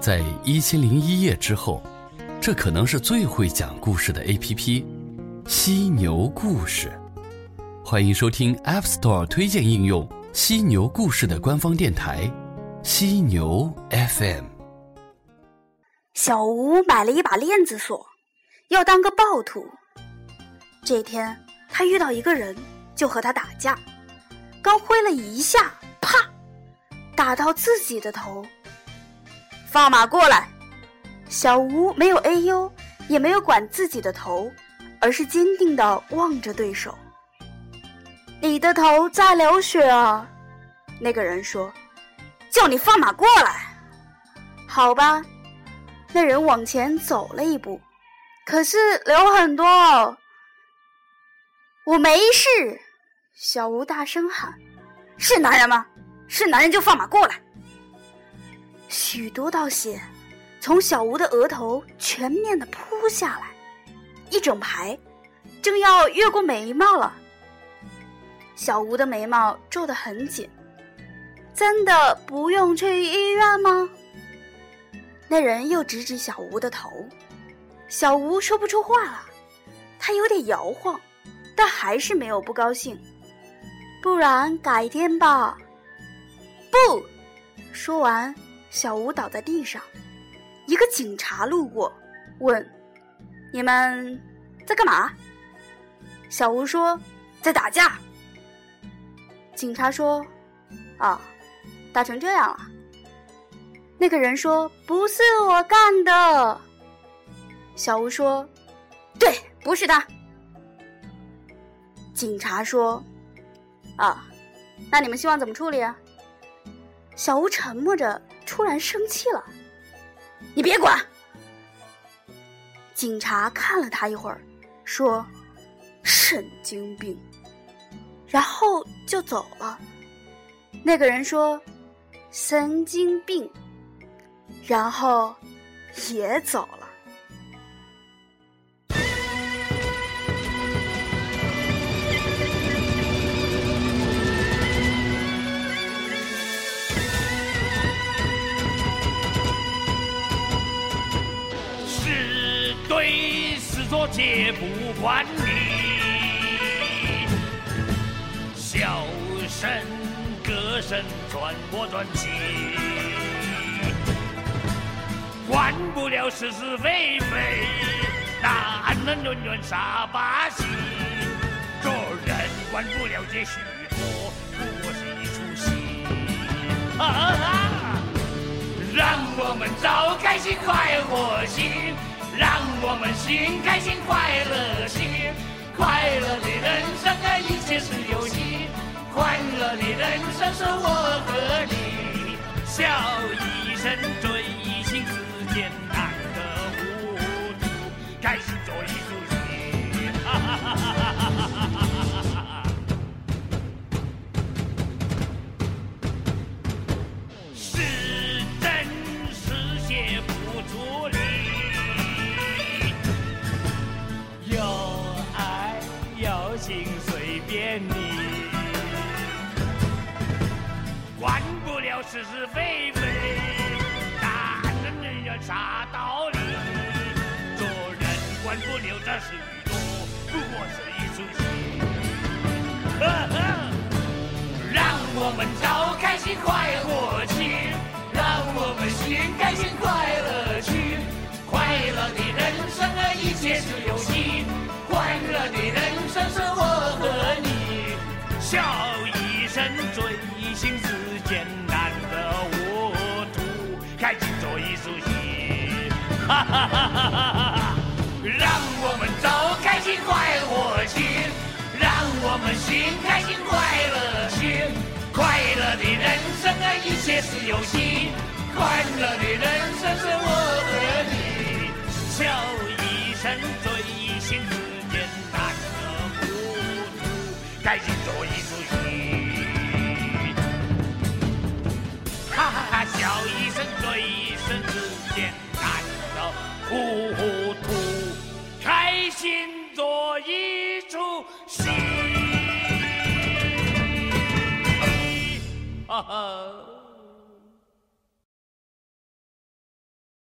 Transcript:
在一千零一夜之后，这可能是最会讲故事的 A.P.P—— 犀牛故事。欢迎收听 App Store 推荐应用犀牛故事的官方电台——犀牛 FM。小吴买了一把链子锁，要当个暴徒。这天，他遇到一个人，就和他打架，刚挥了一下，啪，打到自己的头。放马过来！小吴没有哎呦，也没有管自己的头，而是坚定地望着对手。你的头在流血啊！那个人说：“叫你放马过来。”好吧，那人往前走了一步，可是流很多。我没事，小吴大声喊：“是男人吗？是男人就放马过来！”许多道血从小吴的额头全面的扑下来，一整排，正要越过眉毛了。小吴的眉毛皱得很紧，真的不用去医院吗？那人又指指小吴的头，小吴说不出话了，他有点摇晃，但还是没有不高兴。不然改天吧。不，说完，小吴倒在地上。一个警察路过，问：“你们在干嘛？”小吴说：“在打架。”警察说：“啊，打成这样了。”那个人说：“不是我干的。”小吴说：“对，不是他。”警察说：“啊，那你们希望怎么处理啊？”小吴沉默着，突然生气了：“你别管！”警察看了他一会儿，说：“神经病。”然后就走了。那个人说：“神经病。”然后也走了。对是错皆不关你，笑声歌声传播传奇，管不了是是非非，男人永远傻把戏，做人管不了这许多，不过是一出戏。啊啊！让我们早开心快活心，让我们心开心快乐心，快乐的人生啊，一切是游戏，快乐的人生是我和你，笑一声情随便你，管不了是是非非，男人女人啥道理，做人管不了这许多，不过是一出戏。让我们找开心快活去，让我们寻开心快乐去。快乐的人生啊，一切是游戏，醉心是简单的糊涂，开心做一出戏。哈哈哈哈哈哈！让我们走开心快活心。让我们心开心快乐心，快乐的人生啊，一切是游戏，快乐的人生是我和你，笑一声追星是简单的糊涂，开心做一西啊哈！